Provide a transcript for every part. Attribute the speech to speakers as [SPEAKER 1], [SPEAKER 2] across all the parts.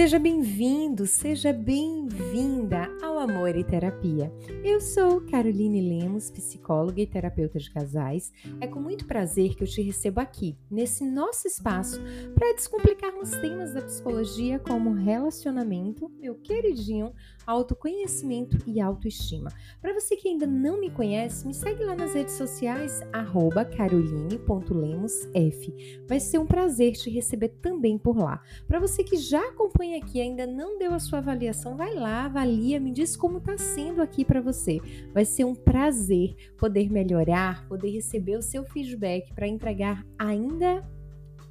[SPEAKER 1] Seja bem-vindo, seja bem-vinda Amor e Terapia. Eu sou Caroline Lemos, psicóloga e terapeuta de casais. É com muito prazer que eu te recebo aqui, nesse nosso espaço, para descomplicarmos temas da psicologia como relacionamento, meu queridinho, autoconhecimento e autoestima. Para você que ainda não me conhece, me segue lá nas redes sociais, caroline.lemosf. Vai ser um prazer te receber também por lá. Para você que já acompanha aqui e ainda não deu a sua avaliação, vai lá, avalia, me diz como está sendo aqui para você. Vai ser um prazer poder melhorar, poder receber o seu feedback para entregar ainda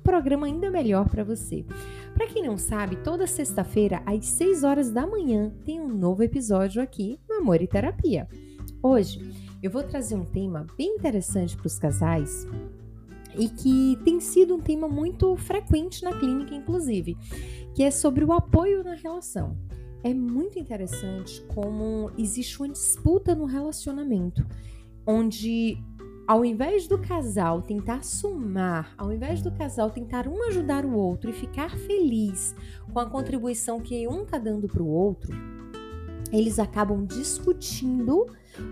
[SPEAKER 1] programa ainda melhor para você. Para quem não sabe, toda sexta-feira às 6 horas da manhã tem um novo episódio aqui no Amor e Terapia. Hoje eu vou trazer um tema bem interessante para os casais e que tem sido um tema muito frequente na clínica, inclusive, que é sobre o apoio na relação. É muito interessante como existe uma disputa no relacionamento, onde ao invés do casal tentar somar, ao invés do casal tentar um ajudar o outro e ficar feliz com a contribuição que um está dando para o outro, eles acabam discutindo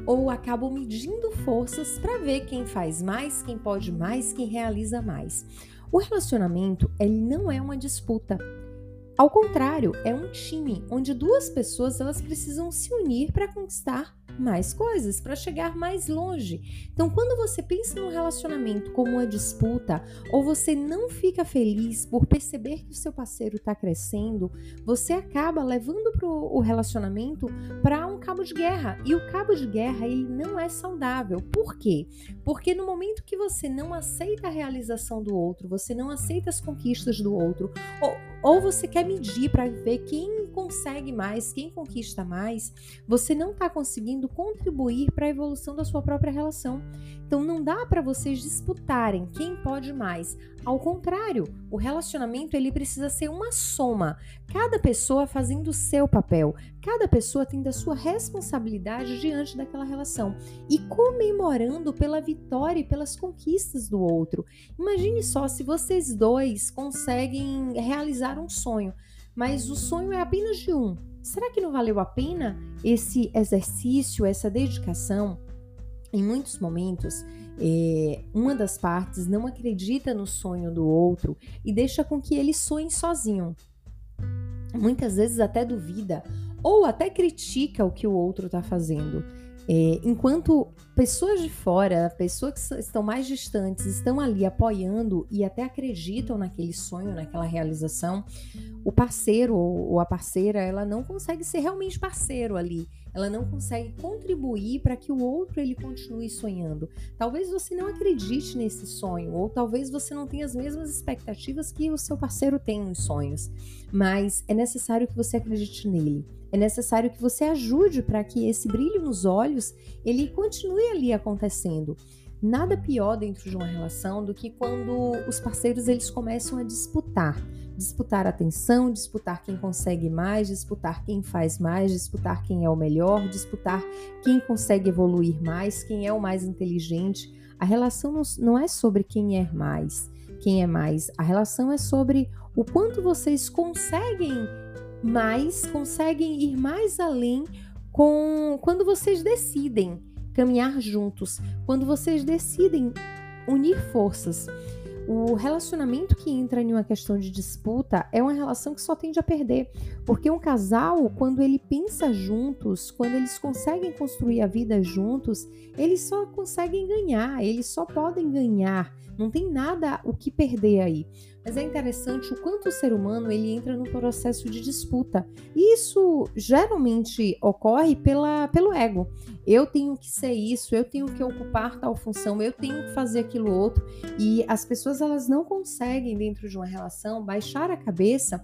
[SPEAKER 1] ou acabam medindo forças para ver quem faz mais, quem pode mais, quem realiza mais. O relacionamento, ele não é uma disputa. Ao contrário, é um time onde duas pessoas elas precisam se unir para conquistar mais coisas, para chegar mais longe. Então, quando você pensa no relacionamento como uma disputa, ou você não fica feliz por perceber que o seu parceiro está crescendo, você acaba levando pro, o relacionamento para um cabo de guerra. E o cabo de guerra ele não é saudável. Por quê? Porque no momento que você não aceita a realização do outro, você não aceita as conquistas do outro, ou, ou você quer medir para ver quem consegue mais, quem conquista mais, você não está conseguindo contribuir para a evolução da sua própria relação. Então não dá para vocês disputarem quem pode mais. Ao contrário, o relacionamento ele precisa ser uma soma, cada pessoa fazendo o seu papel, cada pessoa tendo a sua responsabilidade diante daquela relação. E comemorando pela vitória e pelas conquistas do outro. Imagine só se vocês dois conseguem realizar um sonho, mas o sonho é apenas de um. Será que não valeu a pena esse exercício, essa dedicação? Em muitos momentos, é, uma das partes não acredita no sonho do outro e deixa com que ele sonhe sozinho. Muitas vezes até duvida ou até critica o que o outro está fazendo. É, enquanto pessoas de fora, pessoas que estão mais distantes, estão ali apoiando e até acreditam naquele sonho, naquela realização, o parceiro ou a parceira, ela não consegue ser realmente parceiro ali. Ela não consegue contribuir para que o outro ele continue sonhando. Talvez você não acredite nesse sonho, ou talvez você não tenha as mesmas expectativas que o seu parceiro tem nos sonhos, mas é necessário que você acredite nele. É necessário que você ajude para que esse brilho nos olhos ele continue ali acontecendo. Nada pior dentro de uma relação do que quando os parceiros eles começam a disputar, disputar atenção, disputar quem consegue mais, disputar quem faz mais, disputar quem é o melhor, disputar quem consegue evoluir mais, quem é o mais inteligente. A relação não é sobre quem é mais, quem é mais. A relação é sobre o quanto vocês conseguem mais, conseguem ir mais além com quando vocês decidem caminhar juntos, quando vocês decidem unir forças. O relacionamento que entra em uma questão de disputa é uma relação que só tende a perder, porque um casal, quando ele pensa juntos, quando eles conseguem construir a vida juntos, eles só conseguem ganhar, eles só podem ganhar. Não tem nada o que perder aí. Mas é interessante o quanto o ser humano ele entra no processo de disputa. E isso geralmente ocorre pela, pelo ego. Eu tenho que ser isso, eu tenho que ocupar tal função, eu tenho que fazer aquilo outro. E as pessoas elas não conseguem dentro de uma relação baixar a cabeça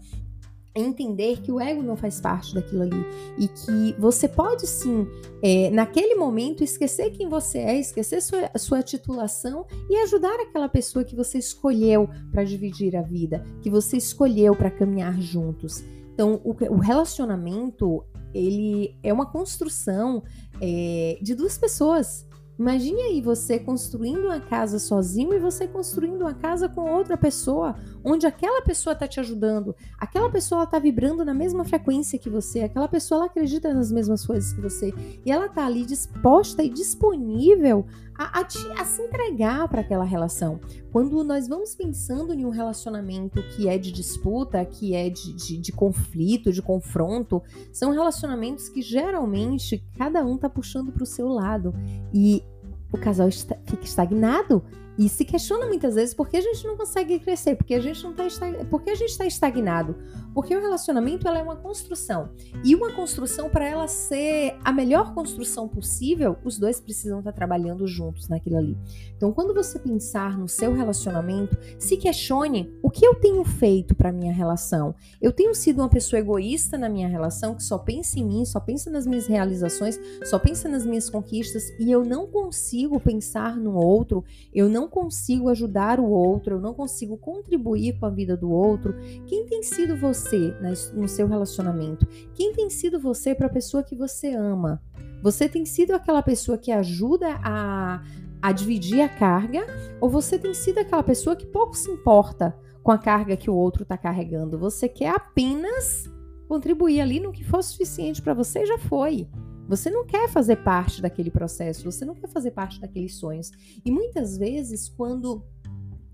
[SPEAKER 1] entender que o ego não faz parte daquilo ali e que você pode sim, é, naquele momento, esquecer quem você é, esquecer sua, sua titulação e ajudar aquela pessoa que você escolheu para dividir a vida, que você escolheu para caminhar juntos. Então, o, o, relacionamento ele é uma construção é, de duas pessoas. Imagine aí você construindo uma casa sozinho e você construindo uma casa com outra pessoa, onde aquela pessoa está te ajudando, aquela pessoa está vibrando na mesma frequência que você, aquela pessoa ela acredita nas mesmas coisas que você e ela está ali disposta e disponível a, a, te, a se entregar para aquela relação. Quando nós vamos pensando em um relacionamento que é de disputa, que é de, de, de conflito, de confronto, são relacionamentos que geralmente cada um está puxando para o seu lado. E o casal está, fica estagnado e se questiona muitas vezes por que a gente não consegue crescer, porque a gente não está porque a gente está estagnado, porque o relacionamento ela é uma construção e uma construção para ela ser a melhor construção possível, os dois precisam estar trabalhando juntos naquilo ali. Então, quando você pensar no seu relacionamento, se questione o que eu tenho feito para minha relação. Eu tenho sido uma pessoa egoísta na minha relação que só pensa em mim, só pensa nas minhas realizações, só pensa nas minhas conquistas e eu não consigo pensar no outro, eu não consigo ajudar o outro, eu não consigo contribuir com a vida do outro. Quem tem sido você no seu relacionamento? Quem tem sido você para a pessoa que você ama? Você tem sido aquela pessoa que ajuda a, a dividir a carga? Ou você tem sido aquela pessoa que pouco se importa com a carga que o outro está carregando? Você quer apenas contribuir ali no que for suficiente para você já foi. Você não quer fazer parte daquele processo, você não quer fazer parte daqueles sonhos. E muitas vezes, quando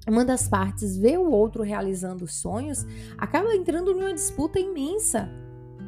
[SPEAKER 1] uma das partes vê o outro realizando os sonhos, acaba entrando numa disputa imensa.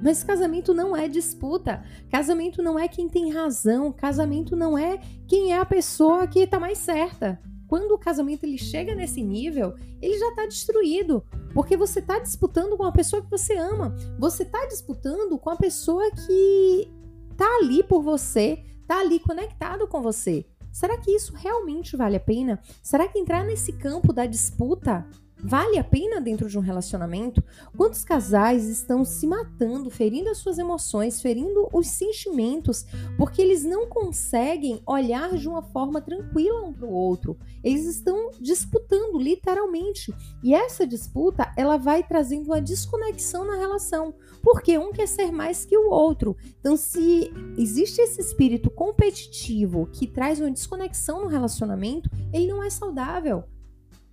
[SPEAKER 1] Mas casamento não é disputa. Casamento não é quem tem razão. Casamento não é quem é a pessoa que está mais certa. Quando o casamento ele chega nesse nível, ele já está destruído. Porque você está disputando com a pessoa que você ama. Você está disputando com a pessoa que tá ali por você, tá ali conectado com você. Será que isso realmente vale a pena? Será que entrar nesse campo da disputa Vale a pena dentro de um relacionamento? Quantos casais estão se matando, ferindo as suas emoções, ferindo os sentimentos, porque eles não conseguem olhar de uma forma tranquila um para o outro? Eles estão disputando, literalmente. E essa disputa, ela vai trazendo uma desconexão na relação, porque um quer ser mais que o outro. Então, se existe esse espírito competitivo que traz uma desconexão no relacionamento, ele não é saudável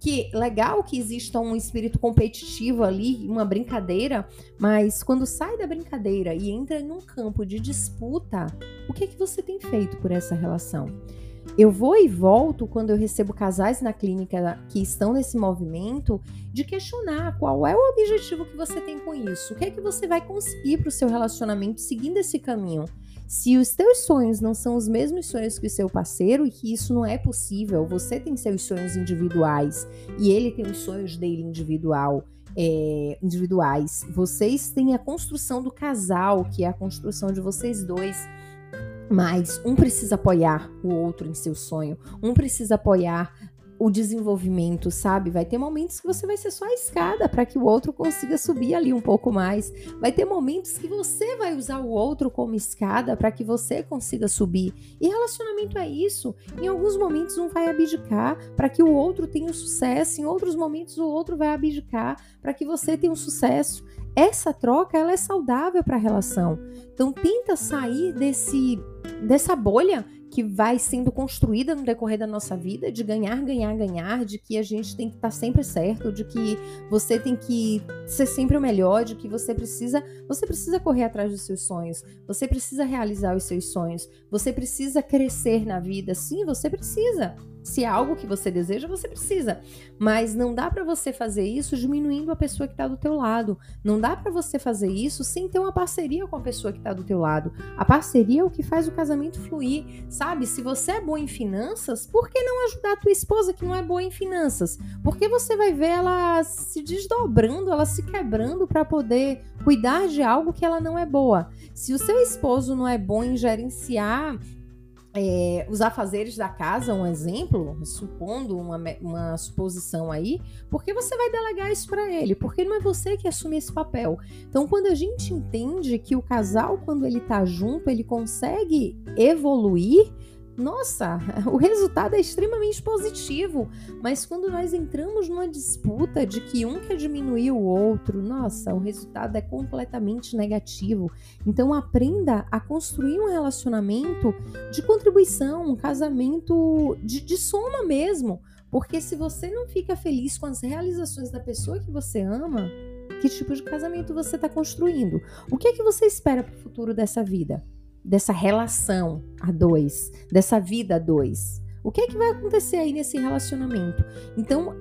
[SPEAKER 1] que legal que exista um espírito competitivo ali, uma brincadeira, mas quando sai da brincadeira e entra num campo de disputa, o que é que você tem feito por essa relação? Eu vou e volto quando eu recebo casais na clínica que estão nesse movimento de questionar qual é o objetivo que você tem com isso, o que é que você vai conseguir para o seu relacionamento seguindo esse caminho. Se os teus sonhos não são os mesmos sonhos que o seu parceiro e que isso não é possível, você tem seus sonhos individuais e ele tem os sonhos dele individual. É, individuais. Vocês têm a construção do casal, que é a construção de vocês dois. Mas um precisa apoiar o outro em seu sonho, um precisa apoiar o desenvolvimento, sabe? Vai ter momentos que você vai ser só a escada para que o outro consiga subir ali um pouco mais. Vai ter momentos que você vai usar o outro como escada para que você consiga subir. E relacionamento é isso. Em alguns momentos um vai abdicar para que o outro tenha sucesso, em outros momentos o outro vai abdicar para que você tenha um sucesso. Essa troca ela é saudável para a relação. Então tenta sair desse dessa bolha que vai sendo construída no decorrer da nossa vida, de ganhar, ganhar, ganhar, de que a gente tem que estar tá sempre certo, de que você tem que ser sempre o melhor, de que você precisa, você precisa correr atrás dos seus sonhos, você precisa realizar os seus sonhos, você precisa crescer na vida, sim, você precisa. Se é algo que você deseja, você precisa. Mas não dá para você fazer isso diminuindo a pessoa que está do teu lado. Não dá para você fazer isso sem ter uma parceria com a pessoa que está do teu lado. A parceria é o que faz o casamento fluir, sabe? Se você é boa em finanças, por que não ajudar a tua esposa que não é boa em finanças? Porque você vai ver ela se desdobrando, ela se quebrando para poder cuidar de algo que ela não é boa. Se o seu esposo não é bom em gerenciar é, os afazeres da casa, um exemplo, supondo uma, uma suposição aí, porque você vai delegar isso para ele? Porque não é você que assume esse papel. Então, quando a gente entende que o casal, quando ele tá junto, ele consegue evoluir, nossa, o resultado é extremamente positivo. Mas quando nós entramos numa disputa de que um quer diminuir o outro, nossa, o resultado é completamente negativo. Então aprenda a construir um relacionamento de contribuição, um casamento de, de soma mesmo. Porque se você não fica feliz com as realizações da pessoa que você ama, que tipo de casamento você está construindo? O que é que você espera para o futuro dessa vida? Dessa relação a dois, dessa vida a dois. O que é que vai acontecer aí nesse relacionamento? Então,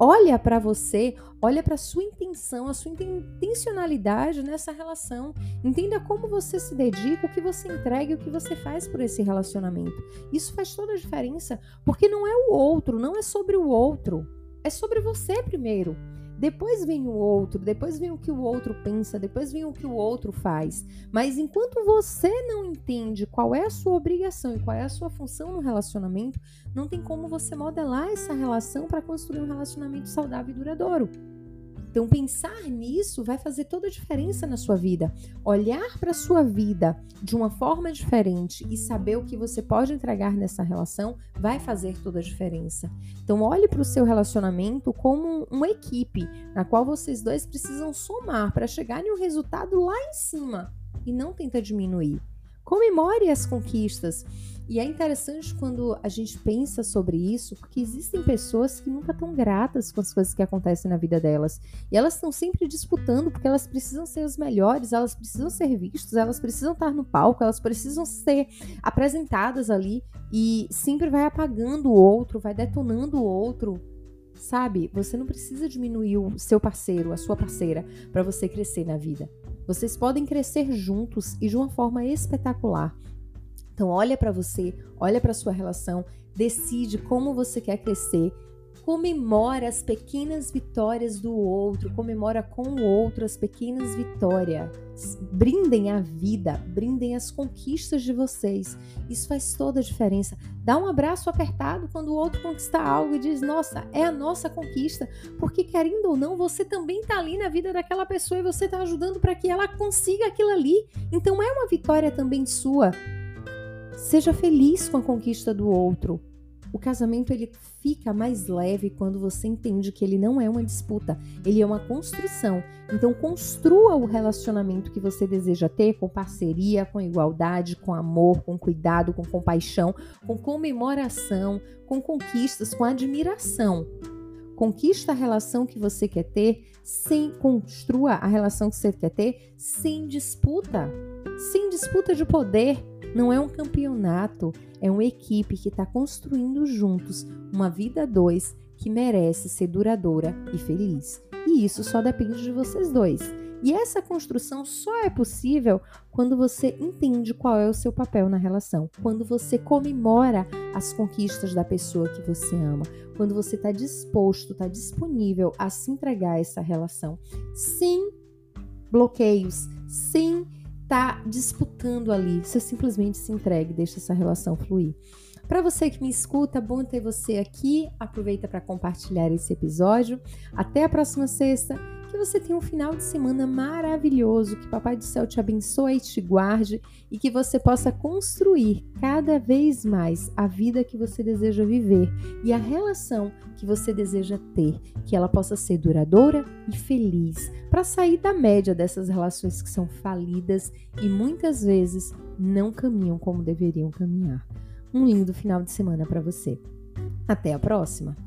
[SPEAKER 1] olha para você, olha para sua intenção, a sua intencionalidade nessa relação. Entenda como você se dedica, o que você entrega o que você faz por esse relacionamento. Isso faz toda a diferença, porque não é o outro, não é sobre o outro, é sobre você primeiro. Depois vem o outro, depois vem o que o outro pensa, depois vem o que o outro faz. Mas enquanto você não entende qual é a sua obrigação e qual é a sua função no relacionamento, não tem como você modelar essa relação para construir um relacionamento saudável e duradouro. Então, pensar nisso vai fazer toda a diferença na sua vida. Olhar para a sua vida de uma forma diferente e saber o que você pode entregar nessa relação vai fazer toda a diferença. Então, olhe para o seu relacionamento como uma equipe na qual vocês dois precisam somar para chegar em um resultado lá em cima e não tenta diminuir. Comemore as conquistas. E é interessante quando a gente pensa sobre isso, porque existem pessoas que nunca estão gratas com as coisas que acontecem na vida delas. E elas estão sempre disputando, porque elas precisam ser as melhores, elas precisam ser vistas, elas precisam estar no palco, elas precisam ser apresentadas ali. E sempre vai apagando o outro, vai detonando o outro. Sabe? Você não precisa diminuir o seu parceiro, a sua parceira, para você crescer na vida. Vocês podem crescer juntos e de uma forma espetacular. Então olha para você, olha para sua relação, decide como você quer crescer, comemora as pequenas vitórias do outro, comemora com o outro as pequenas vitórias. Brindem a vida, brindem as conquistas de vocês. Isso faz toda a diferença. Dá um abraço apertado quando o outro conquista algo e diz: Nossa, é a nossa conquista. Porque, querendo ou não, você também está ali na vida daquela pessoa e você está ajudando para que ela consiga aquilo ali. Então, é uma vitória também sua. Seja feliz com a conquista do outro. O casamento ele fica mais leve quando você entende que ele não é uma disputa, ele é uma construção. Então construa o relacionamento que você deseja ter com parceria, com igualdade, com amor, com cuidado, com compaixão, com comemoração, com conquistas, com admiração. Conquista a relação que você quer ter, sem construa a relação que você quer ter sem disputa, sem disputa de poder. Não é um campeonato, é uma equipe que está construindo juntos uma vida dois que merece ser duradoura e feliz. E isso só depende de vocês dois. E essa construção só é possível quando você entende qual é o seu papel na relação, quando você comemora as conquistas da pessoa que você ama, quando você está disposto, está disponível a se entregar a essa relação, sem bloqueios, sem tá disputando ali. Você simplesmente se entregue, deixa essa relação fluir. Para você que me escuta, bom ter você aqui. Aproveita para compartilhar esse episódio. Até a próxima sexta. Que você tenha um final de semana maravilhoso, que Papai do Céu te abençoe e te guarde e que você possa construir cada vez mais a vida que você deseja viver e a relação que você deseja ter, que ela possa ser duradoura e feliz, para sair da média dessas relações que são falidas e muitas vezes não caminham como deveriam caminhar. Um lindo final de semana para você. Até a próxima!